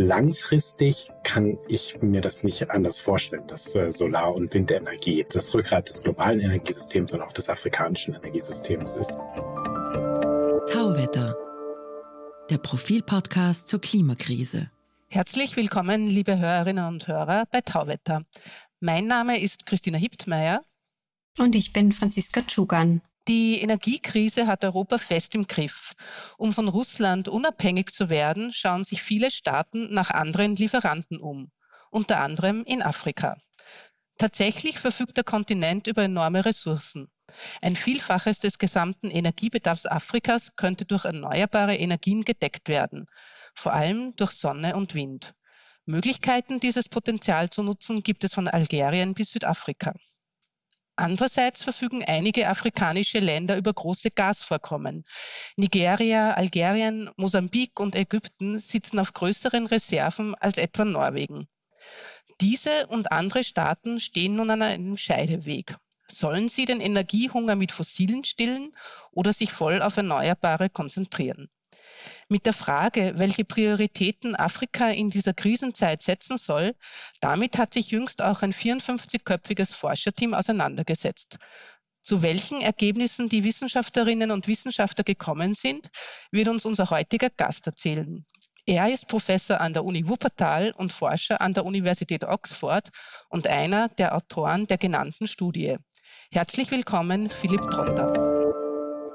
Langfristig kann ich mir das nicht anders vorstellen, dass äh, Solar- und Windenergie das Rückgrat des globalen Energiesystems und auch des afrikanischen Energiesystems ist. Tauwetter, der Profilpodcast zur Klimakrise. Herzlich willkommen, liebe Hörerinnen und Hörer bei Tauwetter. Mein Name ist Christina Hiptmeier. Und ich bin Franziska Tschugan. Die Energiekrise hat Europa fest im Griff. Um von Russland unabhängig zu werden, schauen sich viele Staaten nach anderen Lieferanten um, unter anderem in Afrika. Tatsächlich verfügt der Kontinent über enorme Ressourcen. Ein Vielfaches des gesamten Energiebedarfs Afrikas könnte durch erneuerbare Energien gedeckt werden, vor allem durch Sonne und Wind. Möglichkeiten, dieses Potenzial zu nutzen, gibt es von Algerien bis Südafrika. Andererseits verfügen einige afrikanische Länder über große Gasvorkommen. Nigeria, Algerien, Mosambik und Ägypten sitzen auf größeren Reserven als etwa Norwegen. Diese und andere Staaten stehen nun an einem Scheideweg. Sollen sie den Energiehunger mit Fossilen stillen oder sich voll auf Erneuerbare konzentrieren? Mit der Frage, welche Prioritäten Afrika in dieser Krisenzeit setzen soll, damit hat sich jüngst auch ein 54-köpfiges Forscherteam auseinandergesetzt. Zu welchen Ergebnissen die Wissenschaftlerinnen und Wissenschaftler gekommen sind, wird uns unser heutiger Gast erzählen. Er ist Professor an der Uni Wuppertal und Forscher an der Universität Oxford und einer der Autoren der genannten Studie. Herzlich willkommen, Philipp Trotter.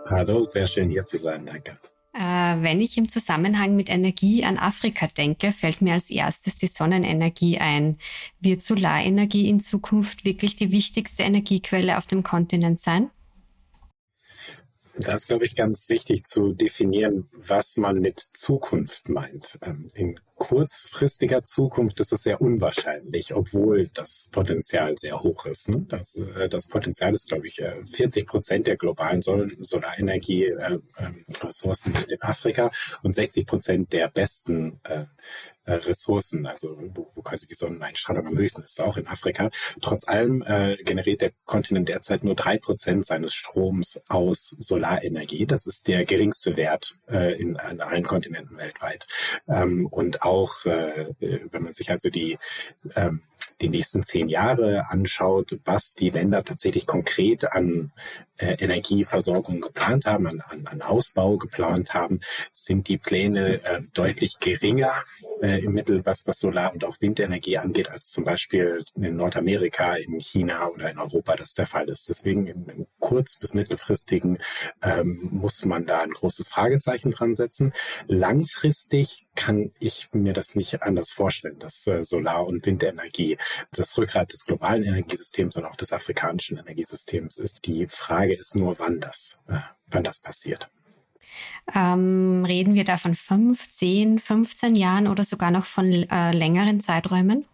Hallo, sehr schön hier zu sein. Danke. Äh, wenn ich im Zusammenhang mit Energie an Afrika denke, fällt mir als erstes die Sonnenenergie ein. Wird Solarenergie in Zukunft wirklich die wichtigste Energiequelle auf dem Kontinent sein? Das ist, glaube ich, ganz wichtig zu definieren, was man mit Zukunft meint. Ähm, in kurzfristiger Zukunft ist es sehr unwahrscheinlich, obwohl das Potenzial sehr hoch ist. Ne? Das, äh, das Potenzial ist, glaube ich, 40 äh, Prozent der globalen Sol Solarenergie-Ressourcen äh, sind in Afrika und 60 Prozent der besten Ressourcen, also wo, wo quasi die Sonneneinstrahlung am höchsten ist, auch in Afrika. Trotz allem äh, generiert der Kontinent derzeit nur drei Prozent seines Stroms aus Solarenergie. Das ist der geringste Wert äh, in, in allen Kontinenten weltweit. Ähm, und auch, äh, wenn man sich also die ähm, die nächsten zehn Jahre anschaut, was die Länder tatsächlich konkret an Energieversorgung geplant haben, an, an, an Ausbau geplant haben, sind die Pläne äh, deutlich geringer äh, im Mittel, was, was Solar- und auch Windenergie angeht, als zum Beispiel in Nordamerika, in China oder in Europa das der Fall ist. Deswegen im, im kurz- bis mittelfristigen ähm, muss man da ein großes Fragezeichen dran setzen. Langfristig kann ich mir das nicht anders vorstellen, dass äh, Solar- und Windenergie das Rückgrat des globalen Energiesystems und auch des afrikanischen Energiesystems ist. Die Frage ist nur, wann das, äh, wann das passiert. Ähm, reden wir da von 5, 10, 15 Jahren oder sogar noch von äh, längeren Zeiträumen?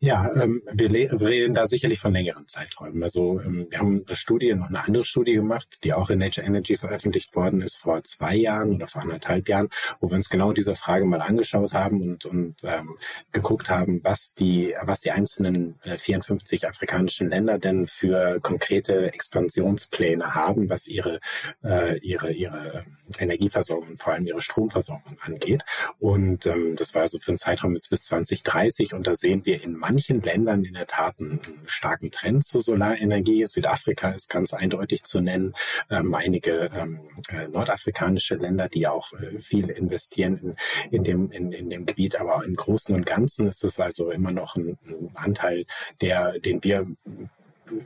Ja, ähm, wir, wir reden da sicherlich von längeren Zeiträumen. Also ähm, wir haben eine Studie, noch eine andere Studie gemacht, die auch in Nature Energy veröffentlicht worden ist vor zwei Jahren oder vor anderthalb Jahren, wo wir uns genau diese Frage mal angeschaut haben und, und ähm, geguckt haben, was die, was die einzelnen äh, 54 afrikanischen Länder denn für konkrete Expansionspläne haben, was ihre, äh, ihre, ihre Energieversorgung und vor allem ihre Stromversorgung angeht. Und ähm, das war also für einen Zeitraum bis 2030 und da sehen wir in manchen Ländern in der Tat einen starken Trend zur Solarenergie. Südafrika ist ganz eindeutig zu nennen. Ähm, einige ähm, äh, nordafrikanische Länder, die auch äh, viel investieren in, in, dem, in, in dem Gebiet. Aber im Großen und Ganzen ist es also immer noch ein, ein Anteil, der, den wir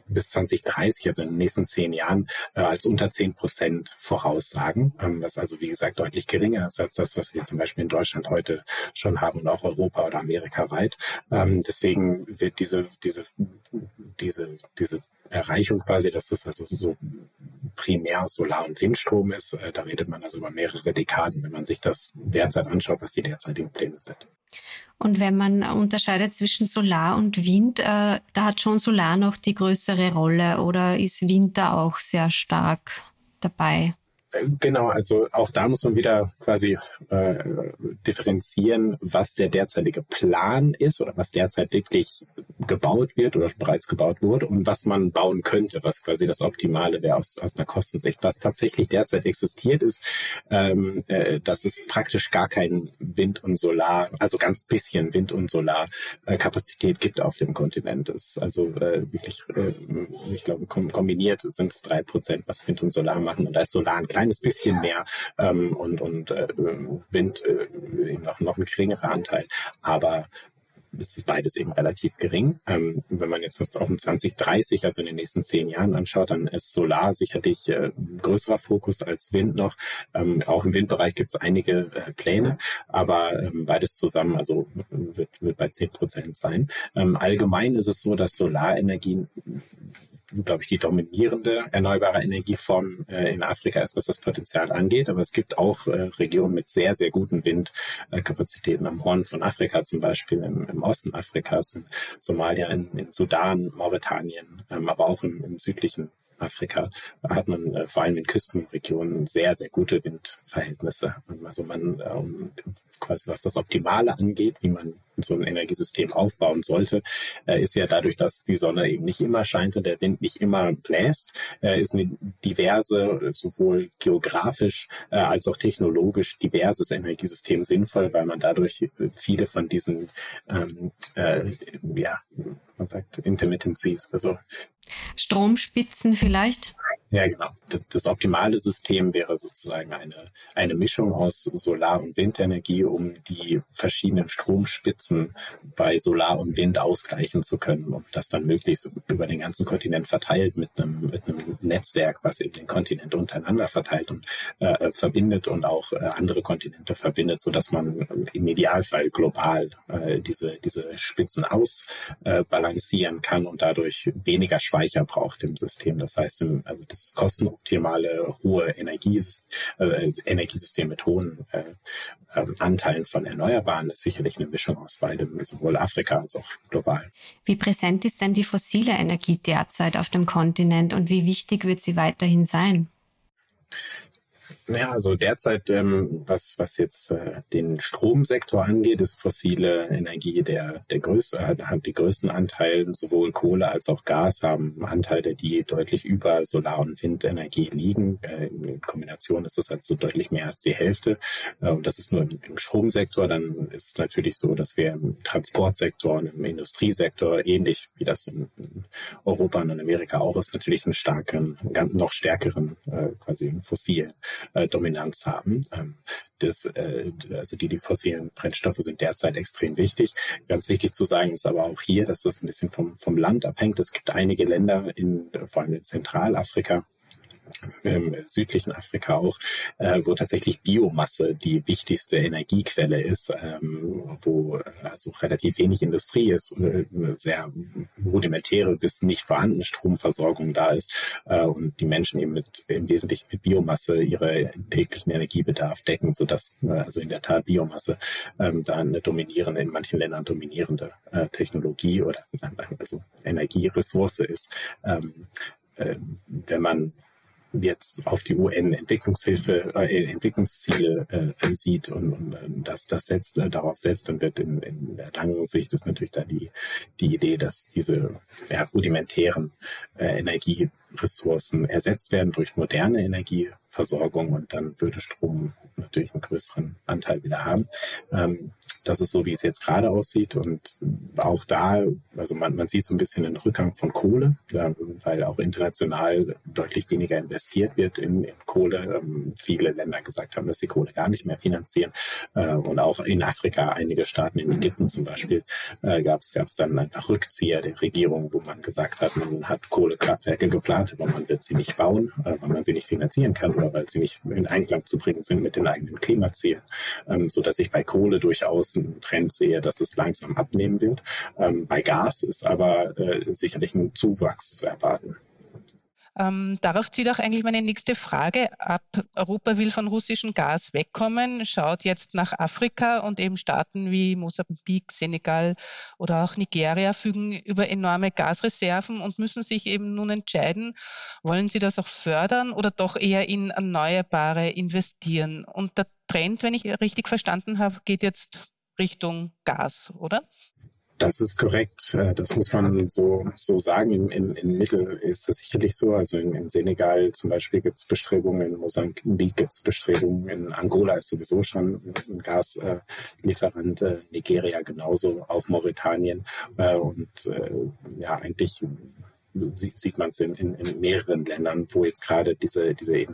bis 2030, also in den nächsten zehn Jahren, äh, als unter zehn Prozent voraussagen, ähm, was also wie gesagt deutlich geringer ist als das, was wir zum Beispiel in Deutschland heute schon haben und auch Europa oder Amerika weit. Ähm, deswegen wird diese, diese, diese, diese Erreichung quasi, dass es also so primär Solar- und Windstrom ist, äh, da redet man also über mehrere Dekaden, wenn man sich das derzeit anschaut, was die derzeitigen Pläne sind. Und wenn man unterscheidet zwischen Solar und Wind, äh, da hat schon Solar noch die größere Rolle oder ist Wind da auch sehr stark dabei? Genau, also auch da muss man wieder quasi äh, differenzieren, was der derzeitige Plan ist oder was derzeit wirklich gebaut wird oder bereits gebaut wurde und was man bauen könnte, was quasi das Optimale wäre aus, aus einer Kostensicht. Was tatsächlich derzeit existiert, ist, ähm, äh, dass es praktisch gar kein Wind und Solar, also ganz bisschen Wind und Solarkapazität äh, gibt auf dem Kontinent. Es ist also äh, wirklich, äh, ich glaube, kom kombiniert sind es drei Prozent, was Wind und Solar machen. Und da ist Solar ein bisschen mehr ähm, und, und äh, Wind äh, eben noch, noch ein geringerer Anteil. Aber ist beides eben relativ gering. Ähm, wenn man jetzt das auf den 2030, also in den nächsten zehn Jahren anschaut, dann ist Solar sicherlich äh, größerer Fokus als Wind noch. Ähm, auch im Windbereich gibt es einige äh, Pläne, aber ähm, beides zusammen, also wird, wird bei zehn Prozent sein. Ähm, allgemein ist es so, dass Solarenergie glaube ich, die dominierende erneuerbare Energieform äh, in Afrika ist, was das Potenzial angeht. Aber es gibt auch äh, Regionen mit sehr, sehr guten Windkapazitäten am Horn von Afrika, zum Beispiel im, im Osten Afrikas, in Somalia, in, in Sudan, Mauretanien, ähm, aber auch im, im südlichen Afrika hat man äh, vor allem in Küstenregionen sehr, sehr gute Windverhältnisse. Also man äh, quasi was das Optimale angeht, wie man so ein Energiesystem aufbauen sollte, äh, ist ja dadurch, dass die Sonne eben nicht immer scheint und der Wind nicht immer bläst, äh, ist eine diverse, sowohl geografisch äh, als auch technologisch diverses Energiesystem sinnvoll, weil man dadurch viele von diesen, ähm, äh, ja, man sagt Intermittencies, also Stromspitzen vielleicht? Ja, genau. Das, das optimale System wäre sozusagen eine, eine Mischung aus Solar- und Windenergie, um die verschiedenen Stromspitzen bei Solar und Wind ausgleichen zu können und das dann möglichst über den ganzen Kontinent verteilt mit einem, mit einem Netzwerk, was eben den Kontinent untereinander verteilt und äh, verbindet und auch äh, andere Kontinente verbindet, so dass man im Idealfall global äh, diese, diese Spitzen ausbalancieren kann und dadurch weniger Speicher braucht im System. Das heißt, im, also das kostenoptimale, hohe Energies, äh, Energiesystem mit hohen äh, ähm, Anteilen von Erneuerbaren ist sicherlich eine Mischung aus beidem, sowohl Afrika als auch global. Wie präsent ist denn die fossile Energie derzeit auf dem Kontinent und wie wichtig wird sie weiterhin sein? Ja, also derzeit, ähm, was, was jetzt äh, den Stromsektor angeht, ist fossile Energie der, der größte, hat, hat die größten Anteile. Sowohl Kohle als auch Gas haben Anteile, die deutlich über Solar- und Windenergie liegen. Äh, in Kombination ist das also deutlich mehr als die Hälfte. Äh, und das ist nur im, im Stromsektor. Dann ist es natürlich so, dass wir im Transportsektor und im Industriesektor, ähnlich wie das in, in Europa und in Amerika auch ist, natürlich einen starken, noch stärkeren, äh, quasi fossilen äh, Dominanz haben. Ähm, das, äh, also die, die fossilen Brennstoffe sind derzeit extrem wichtig. Ganz wichtig zu sagen ist aber auch hier, dass das ein bisschen vom, vom Land abhängt. Es gibt einige Länder, in, vor allem in Zentralafrika, im südlichen Afrika auch, äh, wo tatsächlich Biomasse die wichtigste Energiequelle ist, ähm, wo also relativ wenig Industrie ist, äh, sehr rudimentäre bis nicht vorhandene Stromversorgung da ist äh, und die Menschen eben mit im Wesentlichen mit Biomasse ihre täglichen Energiebedarf decken, sodass äh, also in der Tat Biomasse ähm, da eine dominierende, in manchen Ländern dominierende äh, Technologie oder also Energieressource ist. Ähm, äh, wenn man jetzt auf die UN-Entwicklungshilfe, äh, Entwicklungsziele äh, sieht und, und äh, das, das setzt, äh, darauf setzt, dann wird in, in der langen Sicht ist natürlich da die, die Idee, dass diese ja, rudimentären äh, Energieressourcen ersetzt werden durch moderne Energieversorgung und dann würde Strom natürlich einen größeren Anteil wieder haben. Ähm, das ist so, wie es jetzt gerade aussieht. Und auch da, also man, man sieht so ein bisschen den Rückgang von Kohle, ja, weil auch international deutlich weniger investiert wird in, in Kohle. Ähm, viele Länder gesagt haben, dass sie Kohle gar nicht mehr finanzieren. Äh, und auch in Afrika, einige Staaten, in Ägypten zum Beispiel, äh, gab es dann einfach Rückzieher der Regierung, wo man gesagt hat, man hat Kohlekraftwerke geplant, aber man wird sie nicht bauen, äh, weil man sie nicht finanzieren kann oder weil sie nicht in Einklang zu bringen sind mit den eigenen Klimazielen. Ähm, so dass ich bei Kohle durchaus einen Trend sehe, dass es langsam abnehmen wird. Ähm, bei Gas ist aber äh, sicherlich ein Zuwachs zu erwarten. Ähm, darauf zieht auch eigentlich meine nächste Frage ab. Europa will von russischem Gas wegkommen, schaut jetzt nach Afrika und eben Staaten wie Mosambik, Senegal oder auch Nigeria fügen über enorme Gasreserven und müssen sich eben nun entscheiden, wollen sie das auch fördern oder doch eher in Erneuerbare investieren. Und der Trend, wenn ich richtig verstanden habe, geht jetzt Richtung Gas, oder? Das ist korrekt. Äh, das muss man so, so sagen. In, in, in Mittel ist das sicherlich so. Also in, in Senegal zum Beispiel gibt es Bestrebungen, in Mosambik gibt es Bestrebungen, in Angola ist sowieso schon ein Gaslieferant, äh, Nigeria genauso, auch Mauretanien. Äh, und ja, eigentlich sieht man es in, in, in mehreren Ländern, wo jetzt gerade diese, diese,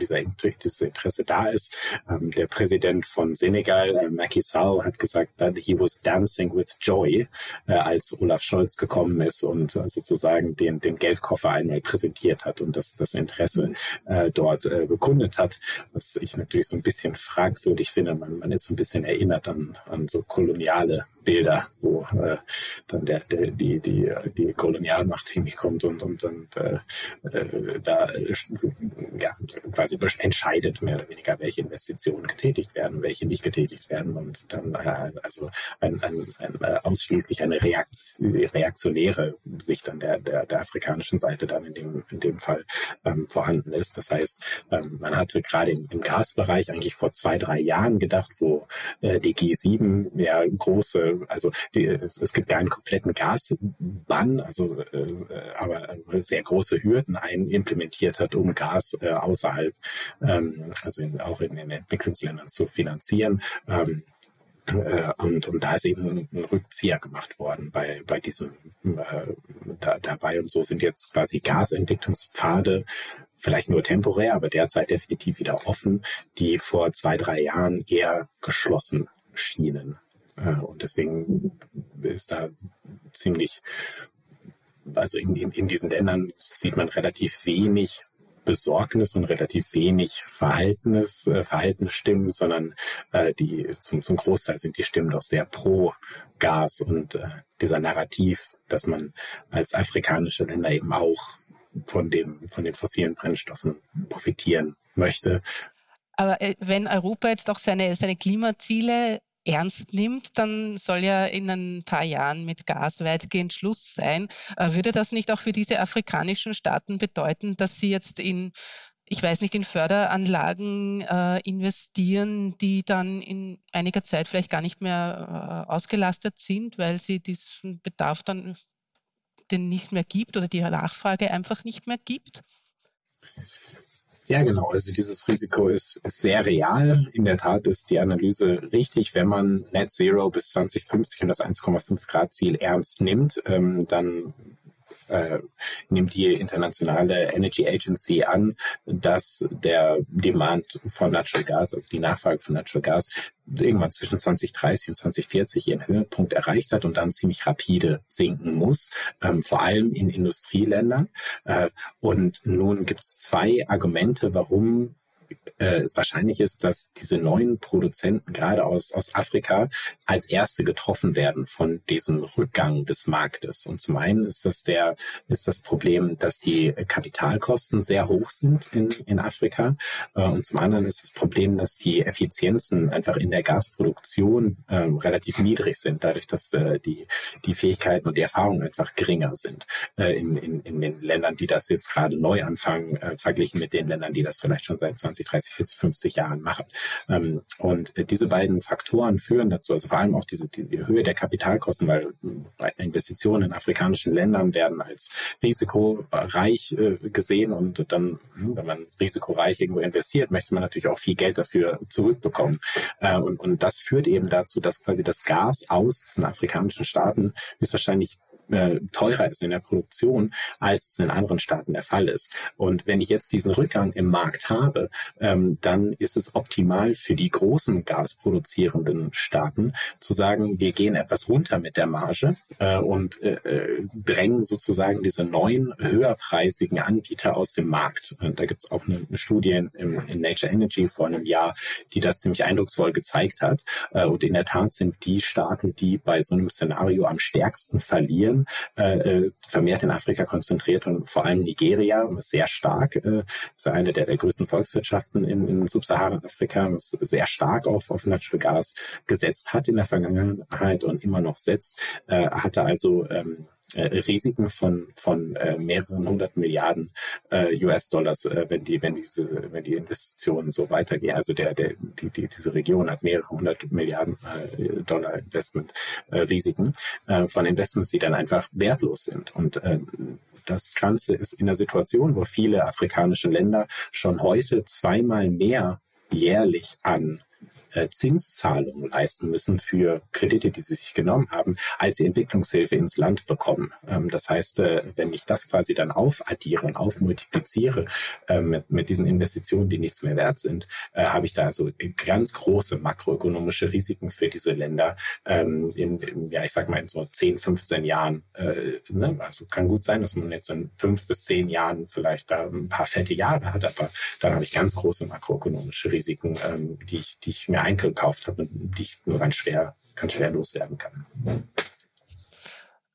dieser, dieses Interesse da ist. Ähm, der Präsident von Senegal, äh, Macky Sall, hat gesagt, that he was dancing with joy, äh, als Olaf Scholz gekommen ist und äh, sozusagen den, den Geldkoffer einmal präsentiert hat und das, das Interesse äh, dort äh, bekundet hat, was ich natürlich so ein bisschen fragwürdig finde. Man, man ist so ein bisschen erinnert an, an so koloniale Bilder, wo äh, dann der, der, die, die, die Kolonialmacht hinkommt und, und, und äh, äh, da äh, ja, quasi entscheidet mehr oder weniger, welche Investitionen getätigt werden, welche nicht getätigt werden und dann äh, also ein, ein, ein, äh, ausschließlich eine reaktionäre Sicht an der, der, der afrikanischen Seite dann in dem, in dem Fall ähm, vorhanden ist. Das heißt, ähm, man hatte gerade im, im Gasbereich eigentlich vor zwei, drei Jahren gedacht, wo äh, die G7 ja große also die, es, es, gibt keinen kompletten Gasbann, also äh, aber sehr große Hürden ein implementiert hat, um Gas äh, außerhalb, ähm, also in, auch in den Entwicklungsländern zu finanzieren. Ähm, äh, und, und da ist eben ein Rückzieher gemacht worden bei, bei diesem äh, da, dabei. Und so sind jetzt quasi Gasentwicklungspfade vielleicht nur temporär, aber derzeit definitiv wieder offen, die vor zwei, drei Jahren eher geschlossen schienen. Und deswegen ist da ziemlich, also in, in, in diesen Ländern sieht man relativ wenig Besorgnis und relativ wenig Verhaltenes, äh, Verhaltensstimmen, sondern äh, die zum, zum Großteil sind die Stimmen doch sehr pro Gas und äh, dieser Narrativ, dass man als afrikanische Länder eben auch von dem von den fossilen Brennstoffen profitieren möchte. Aber äh, wenn Europa jetzt auch seine, seine Klimaziele ernst nimmt, dann soll ja in ein paar Jahren mit Gas weitgehend Schluss sein. Äh, würde das nicht auch für diese afrikanischen Staaten bedeuten, dass sie jetzt in ich weiß nicht, in Förderanlagen äh, investieren, die dann in einiger Zeit vielleicht gar nicht mehr äh, ausgelastet sind, weil sie diesen Bedarf dann den nicht mehr gibt oder die Nachfrage einfach nicht mehr gibt? Ja, genau. Also dieses Risiko ist, ist sehr real. In der Tat ist die Analyse richtig. Wenn man Net Zero bis 2050 und das 1,5 Grad Ziel ernst nimmt, ähm, dann äh, nimmt die internationale Energy Agency an, dass der Demand von Natural Gas, also die Nachfrage von Natural Gas, irgendwann zwischen 2030 und 2040 ihren Höhepunkt erreicht hat und dann ziemlich rapide sinken muss, ähm, vor allem in Industrieländern. Äh, und nun gibt es zwei Argumente, warum äh, es wahrscheinlich ist, dass diese neuen Produzenten gerade aus, aus Afrika als erste getroffen werden von diesem Rückgang des Marktes. Und zum einen ist das der, ist das Problem, dass die Kapitalkosten sehr hoch sind in, in Afrika. Äh, und zum anderen ist das Problem, dass die Effizienzen einfach in der Gasproduktion äh, relativ niedrig sind, dadurch, dass äh, die, die Fähigkeiten und die Erfahrungen einfach geringer sind äh, in, in, in den Ländern, die das jetzt gerade neu anfangen, äh, verglichen mit den Ländern, die das vielleicht schon seit 20 20, 30, 40, 50 Jahren machen. Ähm, und äh, diese beiden Faktoren führen dazu, also vor allem auch diese, die, die Höhe der Kapitalkosten, weil äh, Investitionen in afrikanischen Ländern werden als risikoreich äh, gesehen und dann, hm, wenn man risikoreich irgendwo investiert, möchte man natürlich auch viel Geld dafür zurückbekommen. und, und das führt eben dazu, dass quasi das Gas aus diesen afrikanischen Staaten ist wahrscheinlich äh, teurer ist in der Produktion, als es in anderen Staaten der Fall ist. Und wenn ich jetzt diesen Rückgang im Markt habe, ähm, dann ist es optimal für die großen gasproduzierenden Staaten zu sagen, wir gehen etwas runter mit der Marge äh, und äh, äh drängen sozusagen diese neuen höherpreisigen Anbieter aus dem Markt. Und da gibt es auch eine, eine Studie in, in, Nature Energy vor einem Jahr, die das ziemlich eindrucksvoll gezeigt hat. Äh, und in der Tat sind die Staaten, die bei so einem Szenario am stärksten verlieren, Asien, äh, äh, vermehrt in Afrika konzentriert und vor allem Nigeria sehr stark, äh, ist eine der, der größten Volkswirtschaften in, in Subsahara-Afrika, sehr stark auf, auf Natural Gas gesetzt hat in der Vergangenheit und immer noch setzt, äh, hatte also ähm, äh, Risiken von von äh, mehreren hundert Milliarden äh, US-Dollars, äh, wenn die wenn diese wenn die Investitionen so weitergehen. Also der der die, die diese Region hat mehrere hundert Milliarden äh, Dollar Investment äh, Risiken äh, von Investments, die dann einfach wertlos sind und äh, das Ganze ist in der Situation, wo viele afrikanische Länder schon heute zweimal mehr jährlich an äh, Zinszahlungen leisten müssen für Kredite, die sie sich genommen haben, als sie Entwicklungshilfe ins Land bekommen. Ähm, das heißt, äh, wenn ich das quasi dann aufaddiere und aufmultipliziere äh, mit, diesen Investitionen, die nichts mehr wert sind, äh, habe ich da also ganz große makroökonomische Risiken für diese Länder ähm, in, in, ja, ich sag mal, in so 10, 15 Jahren. Äh, ne? Also kann gut sein, dass man jetzt in fünf bis zehn Jahren vielleicht da ein paar fette Jahre hat, aber dann habe ich ganz große makroökonomische Risiken, ähm, die ich, die ich mir eingekauft habe, die ich nur ganz schwer, ganz schwer loswerden kann.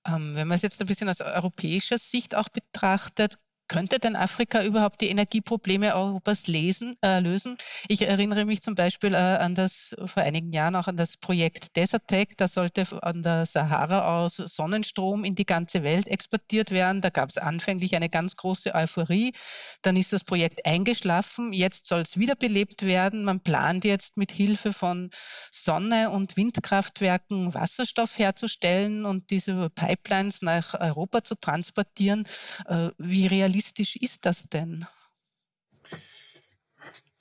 Ähm, wenn man es jetzt ein bisschen aus europäischer Sicht auch betrachtet, könnte denn Afrika überhaupt die Energieprobleme Europas lesen, äh, lösen? Ich erinnere mich zum Beispiel äh, an das vor einigen Jahren auch an das Projekt Desertec. Da sollte an der Sahara aus Sonnenstrom in die ganze Welt exportiert werden. Da gab es anfänglich eine ganz große Euphorie. Dann ist das Projekt eingeschlafen. Jetzt soll es wiederbelebt werden. Man plant jetzt mit Hilfe von Sonne- und Windkraftwerken Wasserstoff herzustellen und diese Pipelines nach Europa zu transportieren. Äh, wie realistisch realistisch ist das denn?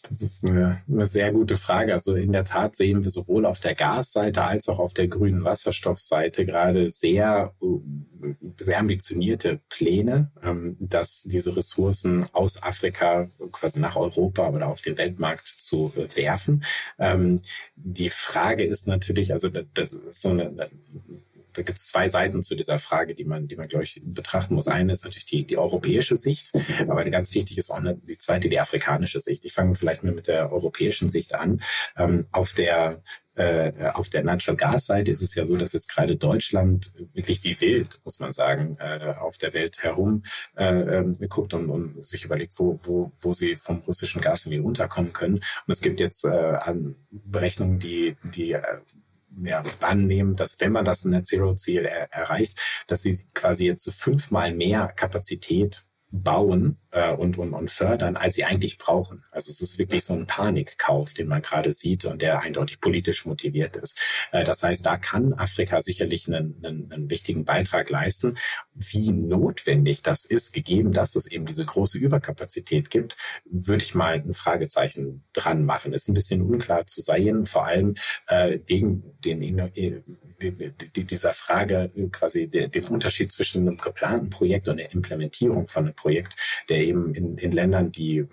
Das ist eine, eine, sehr gute Frage. Also in der Tat sehen wir sowohl auf der Gasseite als auch auf der grünen Wasserstoffseite gerade sehr, sehr ambitionierte Pläne, ähm, dass diese Ressourcen aus Afrika quasi nach Europa oder auf den Weltmarkt zu werfen. Ähm, die Frage ist natürlich, also das ist so eine da gibt es zwei Seiten zu dieser Frage, die man, die man, glaube ich, betrachten muss. Eine ist natürlich die, die europäische Sicht, aber ganz wichtig ist auch eine, die zweite, die afrikanische Sicht. Ich fange vielleicht mal mit der europäischen Sicht an. Ähm, auf der äh, auf der Natural Gas Seite ist es ja so, dass jetzt gerade Deutschland wirklich wie wild, muss man sagen, äh, auf der Welt herum äh, ähm, guckt und, und sich überlegt, wo, wo, wo sie vom russischen Gas irgendwie unterkommen können. Und es gibt jetzt Berechnungen, die, die ja, annehmen, dass wenn man das Net Zero Ziel er erreicht, dass sie quasi jetzt fünfmal mehr Kapazität bauen äh, und, und, und fördern, als sie eigentlich brauchen. Also es ist wirklich so ein Panikkauf, den man gerade sieht und der eindeutig politisch motiviert ist. Äh, das heißt, da kann Afrika sicherlich einen, einen, einen wichtigen Beitrag leisten. Wie notwendig das ist, gegeben, dass es eben diese große Überkapazität gibt, würde ich mal ein Fragezeichen dran machen. Ist ein bisschen unklar zu sein, vor allem äh, wegen den dieser Frage quasi der, dem Unterschied zwischen einem geplanten Projekt und der Implementierung von einem Projekt, der eben in, in Ländern, die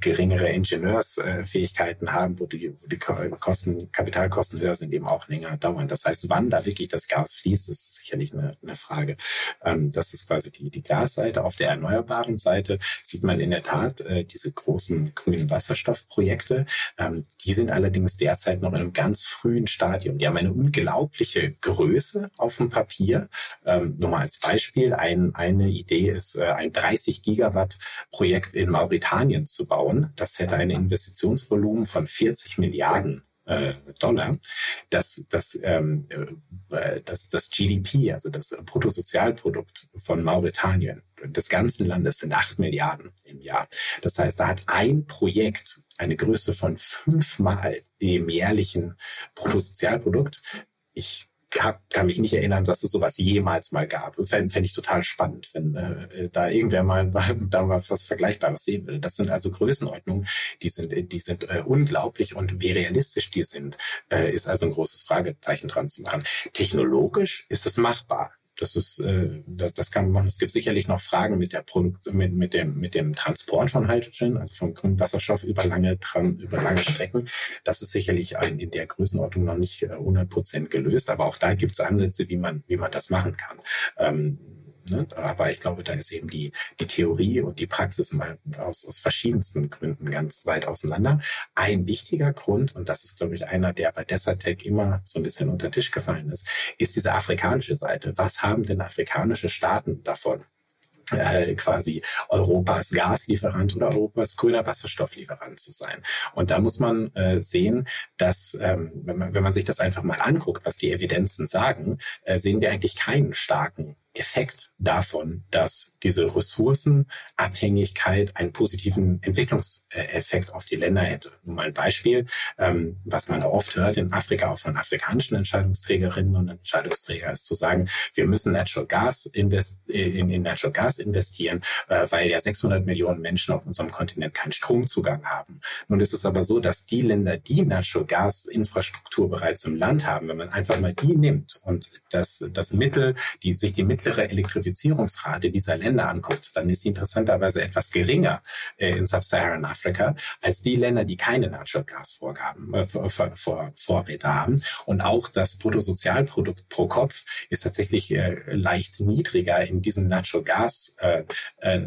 geringere Ingenieursfähigkeiten haben, wo die, wo die Kosten, Kapitalkosten höher sind, eben auch länger dauern. Das heißt, wann da wirklich das Gas fließt, ist sicherlich eine, eine Frage. Ähm, das ist quasi die, die Gasseite. Auf der erneuerbaren Seite sieht man in der Tat äh, diese großen grünen Wasserstoffprojekte. Ähm, die sind allerdings derzeit noch in einem ganz frühen Stadium. Die haben eine unglaubliche Größe auf dem Papier. Ähm, nur mal als Beispiel, ein, eine Idee ist, äh, ein 30 Gigawatt Projekt in Mauretanien zu bauen bauen. Das hätte ein Investitionsvolumen von 40 Milliarden äh, Dollar, das, das, ähm, äh, das, das GDP, also das Bruttosozialprodukt von Mauretanien, des ganzen Landes sind 8 Milliarden im Jahr. Das heißt, da hat ein Projekt eine Größe von fünfmal dem jährlichen Bruttosozialprodukt. Ich hab, kann mich nicht erinnern, dass es sowas jemals mal gab. Fände fänd ich total spannend, wenn äh, da irgendwer mal da mal was Vergleichbares sehen würde. Das sind also Größenordnungen, die sind, die sind äh, unglaublich und wie realistisch die sind, äh, ist also ein großes Fragezeichen dran zu machen. Technologisch ist es machbar das ist, äh, das, das kann man. Es gibt sicherlich noch Fragen mit der Produkt, mit, mit dem, mit dem Transport von Hydrogen, also vom grünen Wasserstoff über lange, über lange Strecken. Das ist sicherlich ein, in der Größenordnung noch nicht 100 äh, Prozent gelöst, aber auch da gibt es Ansätze, wie man, wie man das machen kann. Ähm, Ne? Aber ich glaube, da ist eben die, die Theorie und die Praxis mal aus, aus verschiedensten Gründen ganz weit auseinander. Ein wichtiger Grund, und das ist, glaube ich, einer, der bei Desertec immer so ein bisschen unter den Tisch gefallen ist, ist diese afrikanische Seite. Was haben denn afrikanische Staaten davon? äh, quasi Europas Gaslieferant oder Europas grüner Wasserstofflieferant zu sein. Und da muss man äh, sehen, dass ähm, wenn, man, wenn man sich das einfach mal anguckt, was die Evidenzen sagen, äh, sehen wir eigentlich keinen starken Effekt davon, dass diese Ressourcenabhängigkeit einen positiven Entwicklungseffekt auf die Länder hätte. Nur mal ein Beispiel, ähm, was man oft hört in Afrika, auch von afrikanischen Entscheidungsträgerinnen und Entscheidungsträgern, ist zu sagen, wir müssen Natural Gas invest in, in Natural Gas investieren, äh, weil ja 600 Millionen Menschen auf unserem Kontinent keinen Stromzugang haben. Nun ist es aber so, dass die Länder, die Natural Gas Infrastruktur bereits im Land haben, wenn man einfach mal die nimmt und das, das Mittel, die sich die mittlere Elektrifizierungsrate dieser Länder anguckt, dann ist sie interessanterweise etwas geringer äh, in Sub-Saharan Afrika als die Länder, die keine Natural Gas Vorgaben, äh, vor, vor, Vorräte haben. Und auch das Bruttosozialprodukt pro Kopf ist tatsächlich äh, leicht niedriger in diesen Natural Gas äh, äh,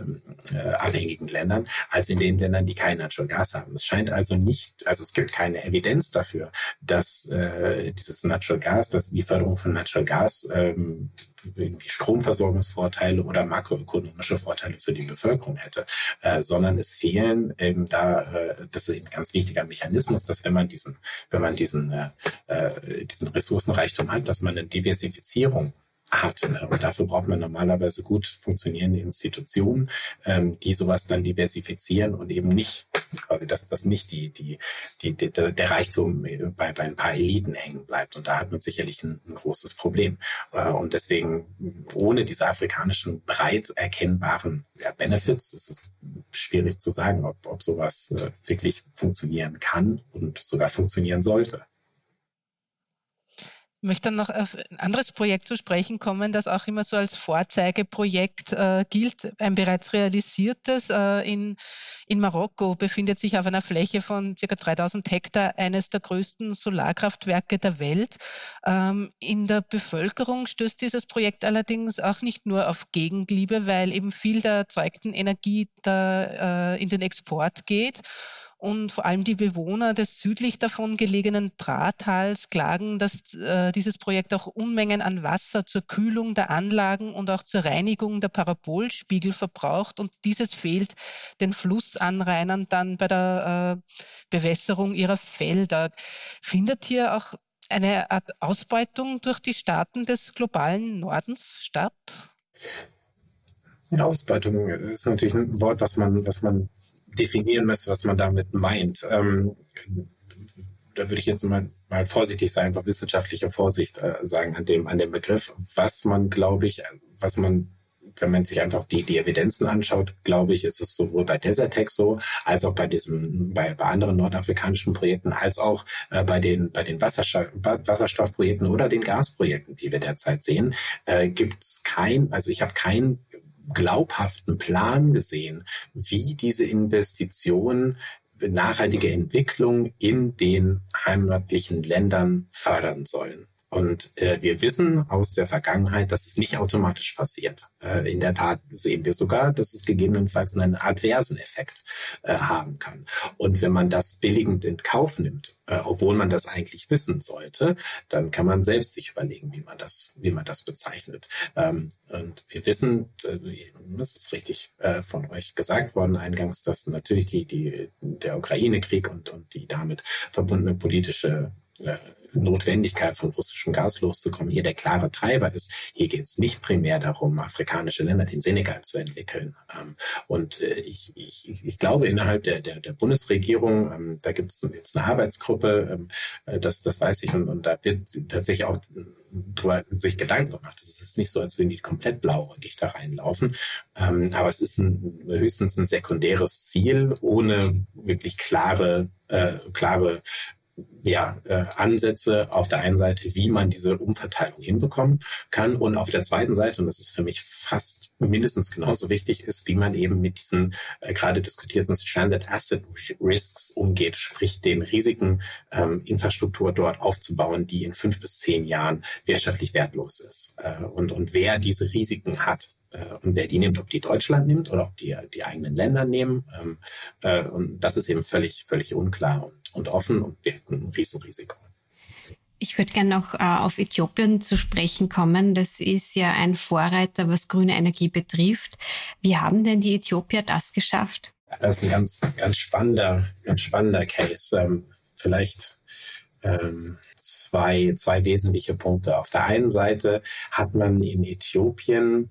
äh, Ländern als in den Ländern, die kein Natural Gas haben. Es scheint also nicht, also es gibt keine Evidenz dafür, dass äh, dieses Natural Gas, dass die Förderung von Natural Gas ähm, irgendwie Stromversorgungsvorteile oder makroökonomische Vorteile für die Bevölkerung hätte, äh, sondern es fehlen eben da, äh, das ist eben ein ganz wichtiger Mechanismus, dass wenn man diesen, wenn man diesen, äh, äh diesen Ressourcenreichtum hat, dass man eine Diversifizierung hat. Ne? Und dafür braucht man normalerweise gut funktionierende Institutionen, ähm, die sowas dann diversifizieren und eben nicht quasi, dass das nicht die, die, die, die, der Reichtum bei, bei ein paar Eliten hängen bleibt. Und da hat man sicherlich ein, ein großes Problem. Äh, und deswegen ohne diese afrikanischen breit erkennbaren Benefits ist es schwierig zu sagen, ob, ob sowas äh, wirklich funktionieren kann und sogar funktionieren sollte. Ich möchte dann noch auf ein anderes Projekt zu sprechen kommen, das auch immer so als Vorzeigeprojekt äh, gilt, ein bereits realisiertes. Äh, in, in Marokko befindet sich auf einer Fläche von ca. 3000 Hektar eines der größten Solarkraftwerke der Welt. Ähm, in der Bevölkerung stößt dieses Projekt allerdings auch nicht nur auf Gegenliebe, weil eben viel der erzeugten Energie da, äh, in den Export geht. Und vor allem die Bewohner des südlich davon gelegenen Drahtals klagen, dass äh, dieses Projekt auch Unmengen an Wasser zur Kühlung der Anlagen und auch zur Reinigung der Parabolspiegel verbraucht. Und dieses fehlt den Flussanrainern dann bei der äh, Bewässerung ihrer Felder. Findet hier auch eine Art Ausbeutung durch die Staaten des globalen Nordens statt? Ausbeutung ist natürlich ein Wort, was man, was man definieren müsste, was man damit meint. Ähm, da würde ich jetzt mal, mal vorsichtig sein, einfach wissenschaftliche Vorsicht äh, sagen an dem, an dem Begriff. Was man, glaube ich, was man wenn man sich einfach die, die Evidenzen anschaut, glaube ich, ist es sowohl bei Desertec so, als auch bei diesem, bei, bei anderen nordafrikanischen Projekten, als auch äh, bei den, bei den Wasserstoff, Wasserstoffprojekten oder den Gasprojekten, die wir derzeit sehen, äh, gibt es kein, also ich habe kein glaubhaften Plan gesehen, wie diese Investitionen nachhaltige Entwicklung in den heimatlichen Ländern fördern sollen. Und äh, wir wissen aus der Vergangenheit, dass es nicht automatisch passiert. Äh, in der Tat sehen wir sogar, dass es gegebenenfalls einen adversen Effekt äh, haben kann. Und wenn man das billigend in Kauf nimmt, äh, obwohl man das eigentlich wissen sollte, dann kann man selbst sich überlegen, wie man das, wie man das bezeichnet. Ähm, und wir wissen, äh, das ist richtig äh, von euch gesagt worden eingangs, dass natürlich die, die, der Ukraine-Krieg und, und die damit verbundene politische Notwendigkeit von russischem Gas loszukommen hier der klare Treiber ist. Hier geht es nicht primär darum, afrikanische Länder, den Senegal zu entwickeln. Ähm, und äh, ich, ich, ich glaube, innerhalb der, der, der Bundesregierung, ähm, da gibt es jetzt eine Arbeitsgruppe, ähm, äh, das, das weiß ich, und, und da wird tatsächlich auch drüber sich Gedanken gemacht. Es ist nicht so, als würden die komplett blauäugig da reinlaufen. Aber es ist ein, höchstens ein sekundäres Ziel, ohne wirklich klare, äh, klare ja, äh, Ansätze auf der einen Seite, wie man diese Umverteilung hinbekommen kann. Und auf der zweiten Seite, und das ist für mich fast mindestens genauso wichtig, ist, wie man eben mit diesen äh, gerade diskutierten Stranded Asset Risks umgeht, sprich den Risiken, ähm, Infrastruktur dort aufzubauen, die in fünf bis zehn Jahren wirtschaftlich wertlos ist äh, und, und wer diese Risiken hat und wer die nimmt, ob die Deutschland nimmt oder ob die die eigenen Länder nehmen. Ähm, äh, und das ist eben völlig, völlig unklar und, und offen und birgt ein Riesenrisiko. Ich würde gerne noch äh, auf Äthiopien zu sprechen kommen. Das ist ja ein Vorreiter, was grüne Energie betrifft. Wie haben denn die Äthiopier das geschafft? Das ist ein ganz, ganz spannender, ganz spannender Case. Ähm, vielleicht ähm, zwei, zwei wesentliche Punkte. Auf der einen Seite hat man in Äthiopien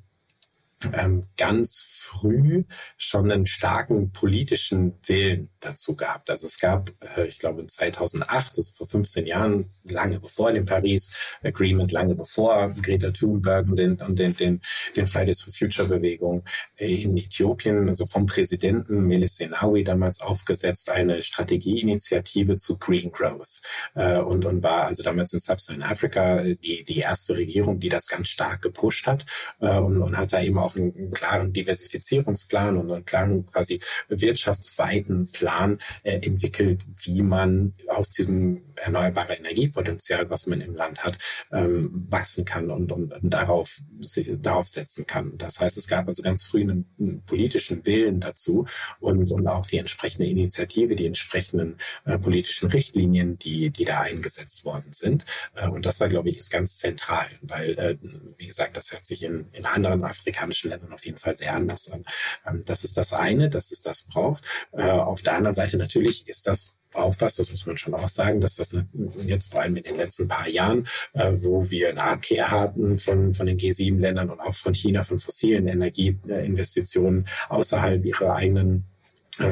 ähm, ganz früh schon einen starken politischen Willen dazu gehabt. Also es gab, äh, ich glaube in 2008, also vor 15 Jahren, lange bevor dem Paris Agreement, lange bevor Greta Thunberg und den, und den, den, den Fridays for Future Bewegung äh, in Äthiopien, also vom Präsidenten Meles Zenawi damals aufgesetzt, eine Strategieinitiative zu Green Growth äh, und, und war also damals in Sub-Saharan Afrika die, die erste Regierung, die das ganz stark gepusht hat äh, und, und hat da eben auch auch einen, einen klaren Diversifizierungsplan und einen klaren quasi wirtschaftsweiten Plan äh, entwickelt, wie man aus diesem erneuerbaren Energiepotenzial, was man im Land hat, ähm, wachsen kann und, und, und darauf, darauf setzen kann. Das heißt, es gab also ganz früh einen, einen politischen Willen dazu und, und auch die entsprechende Initiative, die entsprechenden äh, politischen Richtlinien, die, die da eingesetzt worden sind. Äh, und das war, glaube ich, ist ganz zentral, weil, äh, wie gesagt, das hört sich in, in anderen afrikanischen afrikanischen Ländern auf jeden Fall sehr anders an. Ähm, das ist das eine, dass es das braucht. Äh, auf der anderen Seite natürlich ist das auch was, das muss man schon auch sagen, dass das jetzt vor allem in den letzten paar Jahren, äh, wo wir eine Abkehr hatten von, von den G7-Ländern und auch von China von fossilen Energieinvestitionen außerhalb ihrer eigenen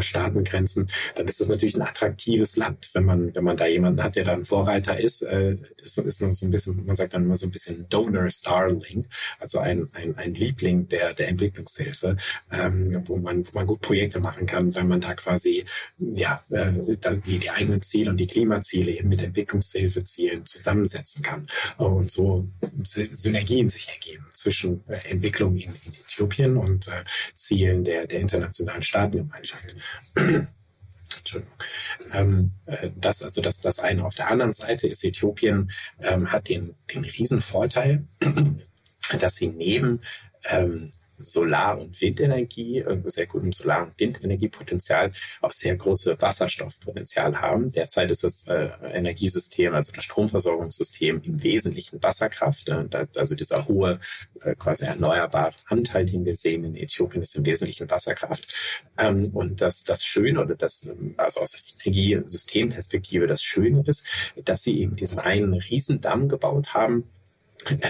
Staatengrenzen, dann ist das natürlich ein attraktives Land. Wenn man, wenn man da jemanden hat, der dann Vorreiter ist, äh, ist, ist so ein bisschen, man sagt dann immer so ein bisschen Donor Starling, also ein, ein, ein Liebling der, der Entwicklungshilfe, ähm, wo man, wo man gut Projekte machen kann, weil man da quasi, ja, äh, die, die eigenen Ziele und die Klimaziele eben mit Entwicklungshilfezielen zusammensetzen kann und so Synergien sich ergeben zwischen äh, Entwicklung in, in Äthiopien und äh, Zielen der, der internationalen Staatengemeinschaft. Entschuldigung. Ähm, äh, das also das, das eine. Auf der anderen Seite ist Äthiopien ähm, hat den, den Riesenvorteil, dass sie neben ähm, Solar- und Windenergie, sehr gutem Solar- und Windenergiepotenzial, auch sehr große Wasserstoffpotenzial haben. Derzeit ist das äh, Energiesystem, also das Stromversorgungssystem im Wesentlichen Wasserkraft. Äh, also dieser hohe, äh, quasi erneuerbare Anteil, den wir sehen in Äthiopien, ist im Wesentlichen Wasserkraft. Ähm, und das, das Schöne oder das, ähm, also aus Energiesystemperspektive das Schöne ist, dass sie eben diesen einen Riesendamm gebaut haben,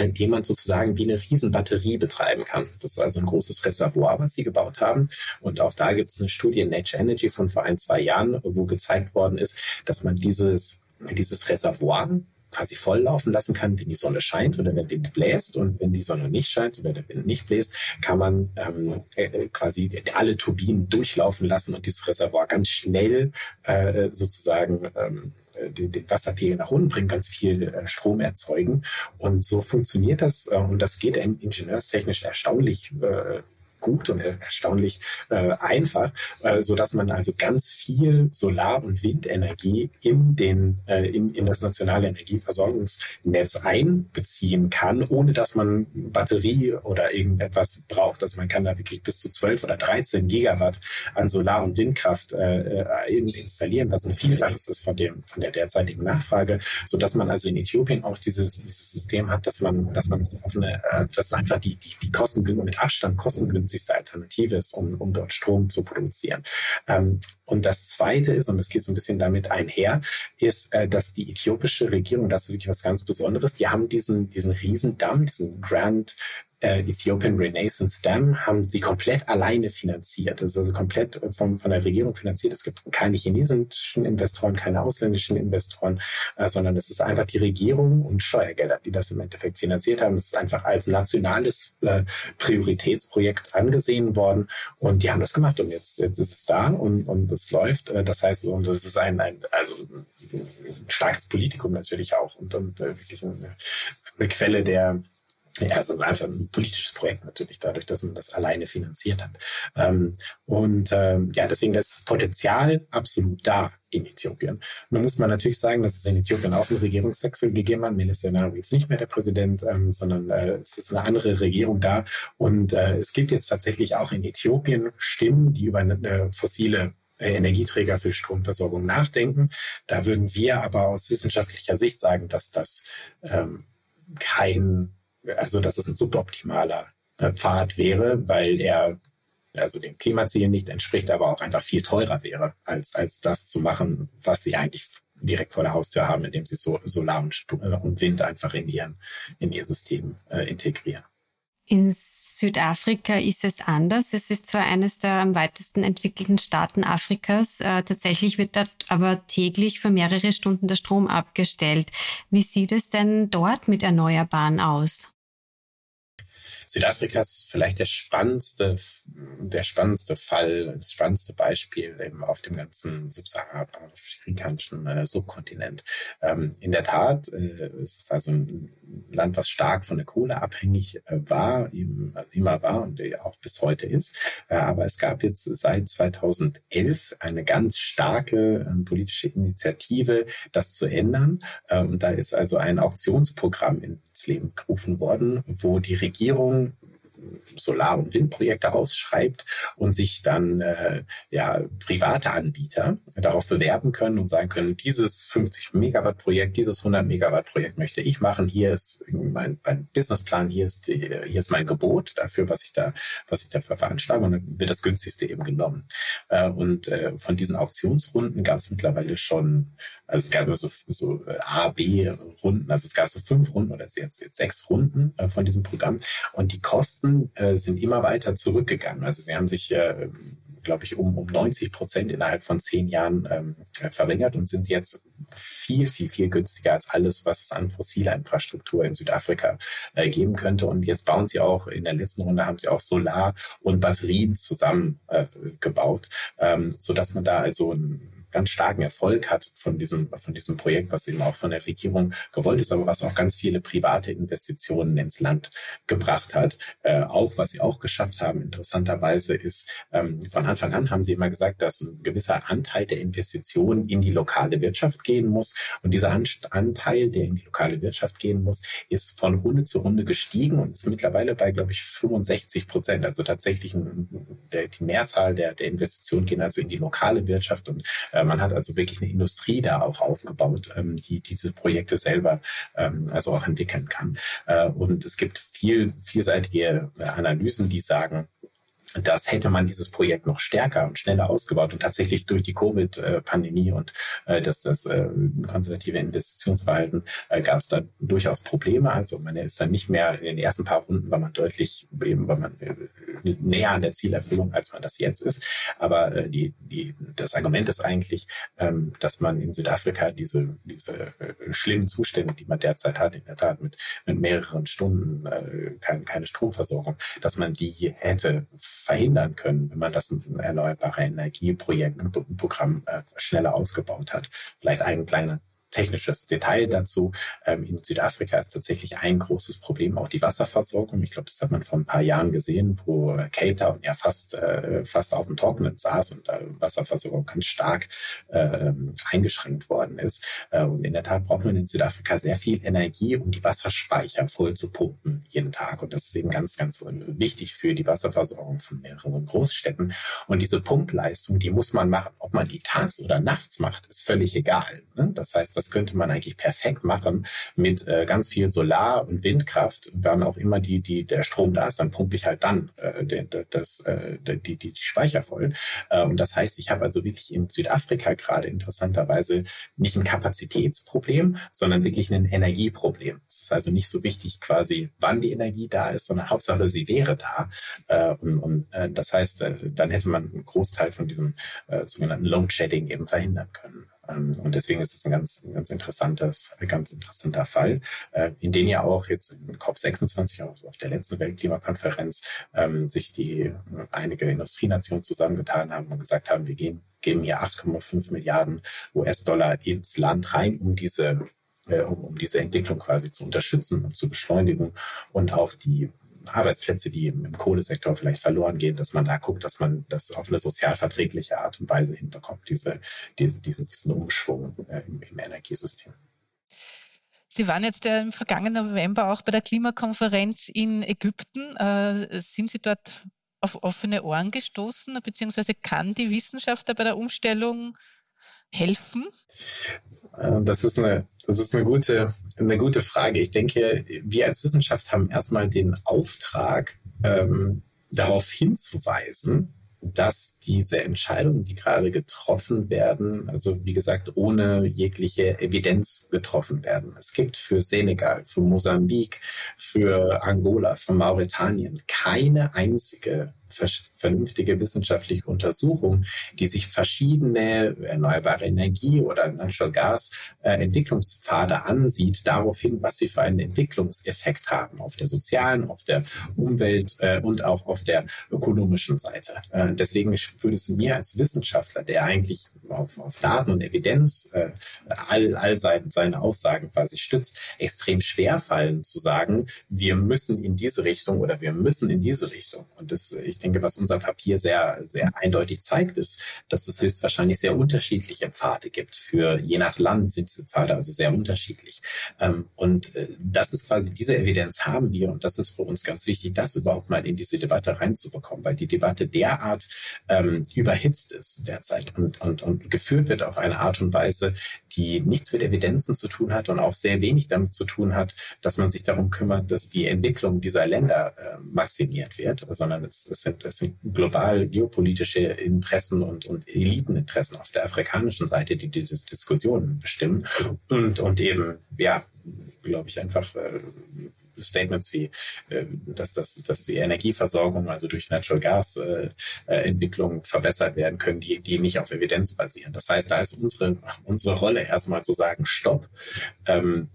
indem man sozusagen wie eine Riesenbatterie betreiben kann. Das ist also ein großes Reservoir, was sie gebaut haben. Und auch da gibt es eine Studie in Nature Energy von vor ein, zwei Jahren, wo gezeigt worden ist, dass man dieses, dieses Reservoir quasi volllaufen lassen kann, wenn die Sonne scheint oder der Wind bläst. Und wenn die Sonne nicht scheint oder der Wind nicht bläst, kann man ähm, äh, quasi alle Turbinen durchlaufen lassen und dieses Reservoir ganz schnell äh, sozusagen ähm, äh, den, den Wasserpegel nach unten bringen, ganz viel äh, Strom erzeugen. Und so funktioniert das. Äh, und das geht ingenieurstechnisch erstaunlich äh, gut und erstaunlich äh, einfach, äh, so dass man also ganz viel Solar- und Windenergie in den äh, in, in das nationale Energieversorgungsnetz einbeziehen kann, ohne dass man Batterie oder irgendetwas braucht. Also man kann da wirklich bis zu 12 oder 13 Gigawatt an Solar- und Windkraft äh, äh in, installieren, was ein Vielfaches ist von dem von der derzeitigen Nachfrage, so dass man also in Äthiopien auch dieses dieses System hat, dass man dass man auf eine, äh, dass einfach die die, die Kosten mit Abstand kostengünstig günstigste Alternative ist, um, um dort Strom zu produzieren. Ähm, und das Zweite ist, und es geht so ein bisschen damit einher, ist, äh, dass die äthiopische Regierung, das ist wirklich was ganz Besonderes, die haben diesen, diesen Riesendamm, diesen Grand äh, Ethiopian Renaissance Dam haben sie komplett alleine finanziert. Das ist also komplett vom, von der Regierung finanziert. Es gibt keine chinesischen Investoren, keine ausländischen Investoren, äh, sondern es ist einfach die Regierung und Steuergelder, die das im Endeffekt finanziert haben. Es ist einfach als nationales äh, Prioritätsprojekt angesehen worden und die haben das gemacht und jetzt, jetzt ist es da und, und es läuft. Äh, das heißt, und es ist ein, ein also ein starkes Politikum natürlich auch und, und äh, wirklich eine, eine Quelle der ja, also einfach ein politisches Projekt natürlich, dadurch, dass man das alleine finanziert hat. Ähm, und ähm, ja, deswegen ist das Potenzial absolut da in Äthiopien. Nun muss man natürlich sagen, dass es in Äthiopien auch einen Regierungswechsel gegeben hat. Meles Zenawi ist nicht mehr der Präsident, ähm, sondern äh, es ist eine andere Regierung da. Und äh, es gibt jetzt tatsächlich auch in Äthiopien Stimmen, die über eine fossile äh, Energieträger für Stromversorgung nachdenken. Da würden wir aber aus wissenschaftlicher Sicht sagen, dass das ähm, kein also dass es ein suboptimaler äh, Pfad wäre, weil er also dem Klimaziel nicht entspricht, aber auch einfach viel teurer wäre, als, als das zu machen, was sie eigentlich direkt vor der Haustür haben, indem sie so Solar und, äh, und Wind einfach in, ihren, in ihr System äh, integrieren. In Südafrika ist es anders. Es ist zwar eines der am weitesten entwickelten Staaten Afrikas. Äh, tatsächlich wird dort aber täglich für mehrere Stunden der Strom abgestellt. Wie sieht es denn dort mit Erneuerbaren aus? Südafrika ist vielleicht der spannendste, der spannendste Fall, das spannendste Beispiel eben auf dem ganzen subsaharianischen äh, Subkontinent. Ähm, in der Tat äh, ist es also ein Land, was stark von der Kohle abhängig äh, war, eben, immer war und auch bis heute ist. Äh, aber es gab jetzt seit 2011 eine ganz starke äh, politische Initiative, das zu ändern. Äh, und da ist also ein Auktionsprogramm ins Leben gerufen worden, wo die Regierung Solar- und Windprojekte ausschreibt und sich dann äh, ja private Anbieter darauf bewerben können und sagen können, dieses 50 Megawatt Projekt, dieses 100 Megawatt Projekt möchte ich machen. Hier ist mein, mein Businessplan, hier ist die, hier ist mein Gebot dafür, was ich da was ich dafür veranschlage und dann wird das günstigste eben genommen. Äh, und äh, von diesen Auktionsrunden gab es mittlerweile schon, also es gab so, so A, B Runden, also es gab so fünf Runden oder jetzt, jetzt sechs Runden äh, von diesem Programm und die Kosten äh, sind immer weiter zurückgegangen. Also sie haben sich, äh, glaube ich, um, um 90 Prozent innerhalb von zehn Jahren ähm, verringert und sind jetzt viel, viel, viel günstiger als alles, was es an fossiler Infrastruktur in Südafrika äh, geben könnte. Und jetzt bauen sie auch, in der letzten Runde haben sie auch Solar und Batterien zusammen äh, ähm, sodass man da also ein ganz starken Erfolg hat von diesem, von diesem Projekt, was eben auch von der Regierung gewollt ist, aber was auch ganz viele private Investitionen ins Land gebracht hat. Äh, auch was sie auch geschafft haben, interessanterweise, ist, ähm, von Anfang an haben sie immer gesagt, dass ein gewisser Anteil der Investitionen in die lokale Wirtschaft gehen muss. Und dieser Anteil, der in die lokale Wirtschaft gehen muss, ist von Runde zu Runde gestiegen und ist mittlerweile bei, glaube ich, 65 Prozent. Also tatsächlich ein, der, die Mehrzahl der, der Investitionen gehen also in die lokale Wirtschaft und äh, man hat also wirklich eine Industrie da auch aufgebaut, ähm, die diese Projekte selber ähm, also auch entwickeln kann. Äh, und es gibt viel, vielseitige äh, Analysen, die sagen, das hätte man dieses Projekt noch stärker und schneller ausgebaut. Und tatsächlich durch die Covid-Pandemie und äh, das, das äh, konservative Investitionsverhalten äh, gab es da durchaus Probleme. Also man ist dann nicht mehr in den ersten paar Runden, war man deutlich eben, war man äh, näher an der Zielerfüllung, als man das jetzt ist. Aber äh, die, die, das Argument ist eigentlich, ähm, dass man in Südafrika diese, diese äh, schlimmen Zustände, die man derzeit hat, in der Tat mit, mit mehreren Stunden äh, kein, keine Stromversorgung, dass man die hätte verhindern können, wenn man das erneuerbare Energieprojekt, ein Programm äh, schneller ausgebaut hat. Vielleicht ein kleiner technisches Detail dazu. Ähm, in Südafrika ist tatsächlich ein großes Problem auch die Wasserversorgung. Ich glaube, das hat man vor ein paar Jahren gesehen, wo Cape Town ja fast, äh, fast auf dem Trockenen saß und äh, Wasserversorgung ganz stark äh, eingeschränkt worden ist. Äh, und in der Tat braucht man in Südafrika sehr viel Energie, um die Wasserspeicher voll zu pumpen jeden Tag. Und das ist eben ganz, ganz wichtig für die Wasserversorgung von mehreren Großstädten. Und diese Pumpleistung, die muss man machen. Ob man die tags oder nachts macht, ist völlig egal. Ne? Das heißt, das könnte man eigentlich perfekt machen mit äh, ganz viel Solar- und Windkraft. Wann auch immer die, die, der Strom da ist, dann pumpe ich halt dann äh, den, das, äh, die, die, die Speicher voll. Äh, und das heißt, ich habe also wirklich in Südafrika gerade interessanterweise nicht ein Kapazitätsproblem, sondern wirklich ein Energieproblem. Es ist also nicht so wichtig quasi, wann die Energie da ist, sondern Hauptsache, sie wäre da. Äh, und und äh, das heißt, äh, dann hätte man einen Großteil von diesem äh, sogenannten Load Shedding eben verhindern können. Ähm, und deswegen ist es ein ganz, ein ganz interessantes, ein ganz interessanter Fall, äh, in den ja auch jetzt in COP26 auf der letzten Weltklimakonferenz ähm, sich die einige Industrienationen zusammengetan haben und gesagt haben, wir gehen, geben hier 8,5 Milliarden US-Dollar ins Land rein, um diese äh, um, um diese Entwicklung quasi zu unterstützen und zu beschleunigen und auch die Arbeitsplätze, die im, im Kohlesektor vielleicht verloren gehen, dass man da guckt, dass man das auf eine sozial verträgliche Art und Weise hinbekommt, diese, diese, diesen, diesen Umschwung äh, im, im Energiesystem. Sie waren jetzt äh, im vergangenen November auch bei der Klimakonferenz in Ägypten. Äh, sind Sie dort auf offene Ohren gestoßen, beziehungsweise kann die Wissenschaft da bei der Umstellung helfen? Äh, das ist eine, das ist eine gute, eine gute Frage. Ich denke, wir als Wissenschaft haben erstmal den Auftrag, ähm, darauf hinzuweisen, dass diese Entscheidungen, die gerade getroffen werden, also wie gesagt, ohne jegliche Evidenz getroffen werden. Es gibt für Senegal, für Mosambik, für Angola, für Mauretanien keine einzige vernünftige wissenschaftliche Untersuchung, die sich verschiedene erneuerbare Energie oder Natural Gas äh, Entwicklungspfade ansieht, darauf hin, was sie für einen Entwicklungseffekt haben auf der sozialen, auf der Umwelt äh, und auch auf der ökonomischen Seite. Äh, deswegen würde es mir als Wissenschaftler, der eigentlich auf, auf Daten und Evidenz all, all seine, seine Aussagen quasi stützt, extrem schwer fallen zu sagen, wir müssen in diese Richtung oder wir müssen in diese Richtung. Und das, ich denke, was unser Papier sehr, sehr eindeutig zeigt, ist, dass es höchstwahrscheinlich sehr unterschiedliche Pfade gibt. Für je nach Land sind diese Pfade also sehr unterschiedlich. Ähm, und äh, das ist quasi, diese Evidenz haben wir und das ist für uns ganz wichtig, das überhaupt mal in diese Debatte reinzubekommen, weil die Debatte derart ähm, überhitzt ist derzeit und, und, und geführt wird auf eine Art und Weise, die nichts mit Evidenzen zu tun hat und auch sehr wenig damit zu tun hat, dass man sich darum kümmert, dass die Entwicklung dieser Länder äh, maximiert wird, sondern es, es, sind, es sind global geopolitische Interessen und, und Eliteninteressen auf der afrikanischen Seite, die diese Diskussionen bestimmen und, und eben, ja, glaube ich, einfach äh, Statements wie, äh, dass, dass, dass die Energieversorgung, also durch Natural Gas äh, äh, Entwicklung verbessert werden können, die, die nicht auf Evidenz basieren. Das heißt, da ist unsere, unsere Rolle erstmal zu sagen, stopp. Ähm,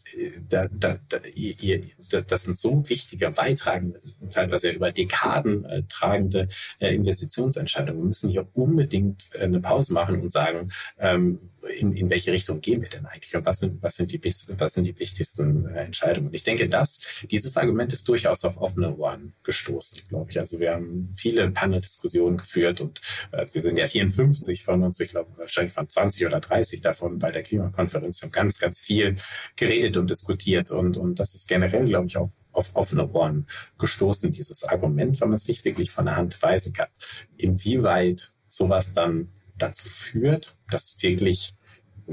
da, da, da, ihr, das sind so wichtige, weittragende, teilweise über Dekaden äh, tragende äh, Investitionsentscheidungen. Wir müssen hier unbedingt äh, eine Pause machen und sagen, ähm, in, in welche Richtung gehen wir denn eigentlich und was sind, was sind, die, was sind die wichtigsten äh, Entscheidungen. Ich denke, dass dieses Argument ist durchaus auf offene Ohren gestoßen, glaube ich. Also wir haben viele Panel-Diskussionen geführt und äh, wir sind ja 54 von uns, ich glaube wahrscheinlich von 20 oder 30 davon bei der Klimakonferenz haben ganz, ganz viel geredet und diskutiert und, und das ist generell, glaube ich, auf auf offene Ohren gestoßen, dieses Argument, wenn man es nicht wirklich von der Hand weisen kann. Inwieweit sowas dann dazu führt, dass wirklich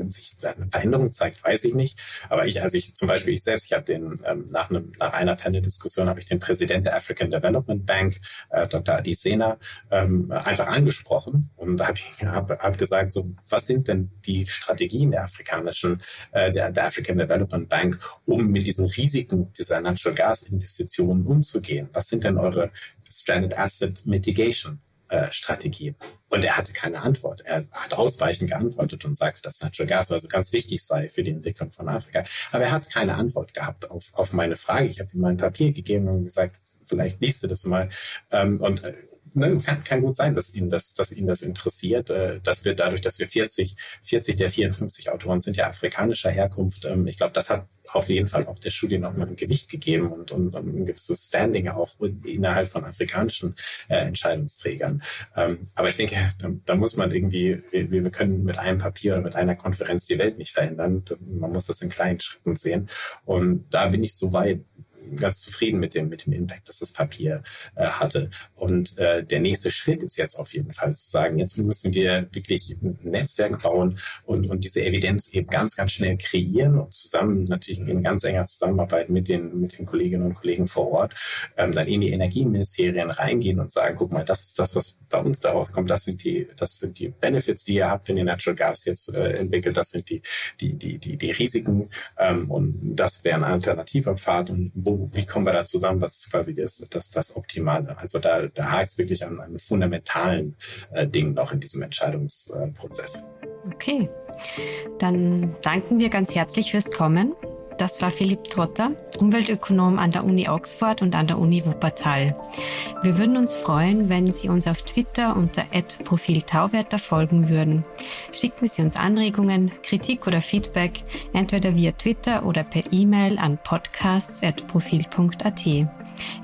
sich eine Veränderung zeigt, weiß ich nicht. Aber ich, also ich zum Beispiel ich selbst, ich habe den ähm, nach einem nach einer Panel-Diskussion habe ich den Präsident der African Development Bank, äh, Dr. Adi Sena, ähm, einfach angesprochen und habe hab, hab gesagt, so was sind denn die Strategien der afrikanischen äh, der, der African Development Bank, um mit diesen Risiken dieser Natural Gas Investitionen umzugehen? Was sind denn eure Stranded Asset Mitigation äh, Strategie. Und er hatte keine Antwort. Er hat ausweichend geantwortet und sagte, dass Natural Gas also ganz wichtig sei für die Entwicklung von Afrika. Aber er hat keine Antwort gehabt auf, auf meine Frage. Ich habe ihm mein Papier gegeben und gesagt, vielleicht liest du das mal. Ähm, und äh, ne, kann, kann gut sein, dass ihn das, dass ihn das interessiert, äh, dass wir dadurch, dass wir 40, 40 der 54 Autoren sind ja afrikanischer Herkunft. Ähm, ich glaube, das hat auf jeden Fall auch der Studie nochmal ein Gewicht gegeben und, und, und ein gewisses Standing auch innerhalb von afrikanischen äh, Entscheidungsträgern. Ähm, aber ich denke, da, da muss man irgendwie, wir, wir können mit einem Papier oder mit einer Konferenz die Welt nicht verändern. Man muss das in kleinen Schritten sehen. Und da bin ich so weit, ganz zufrieden mit dem, mit dem Impact, das das Papier äh, hatte. Und äh, der nächste Schritt ist jetzt auf jeden Fall zu sagen, jetzt müssen wir wirklich ein Netzwerk bauen und, und diese Evidenz eben ganz, ganz schnell kreieren und zusammen natürlich in ganz enger Zusammenarbeit mit den, mit den Kolleginnen und Kollegen vor Ort ähm, dann in die Energieministerien reingehen und sagen, guck mal, das ist das, was bei uns daraus kommt, das sind die, das sind die Benefits, die ihr habt, wenn ihr Natural Gas jetzt äh, entwickelt, das sind die, die, die, die, die Risiken ähm, und das wäre ein alternativer Pfad. Und wo wie kommen wir da zusammen, was ist quasi das, das, das Optimale. Also da, da hakt es wirklich an einem fundamentalen äh, Ding noch in diesem Entscheidungsprozess. Okay, dann danken wir ganz herzlich fürs Kommen. Das war Philipp Trotter, Umweltökonom an der Uni Oxford und an der Uni Wuppertal. Wir würden uns freuen, wenn Sie uns auf Twitter unter Profil Tauwetter folgen würden. Schicken Sie uns Anregungen, Kritik oder Feedback entweder via Twitter oder per E-Mail an podcasts.profil.at.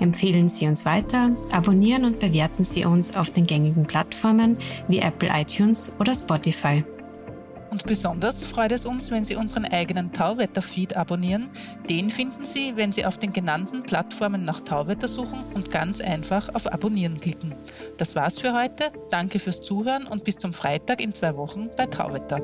Empfehlen Sie uns weiter, abonnieren und bewerten Sie uns auf den gängigen Plattformen wie Apple iTunes oder Spotify. Und besonders freut es uns, wenn Sie unseren eigenen Tauwetter-Feed abonnieren. Den finden Sie, wenn Sie auf den genannten Plattformen nach Tauwetter suchen und ganz einfach auf Abonnieren klicken. Das war's für heute. Danke fürs Zuhören und bis zum Freitag in zwei Wochen bei Tauwetter.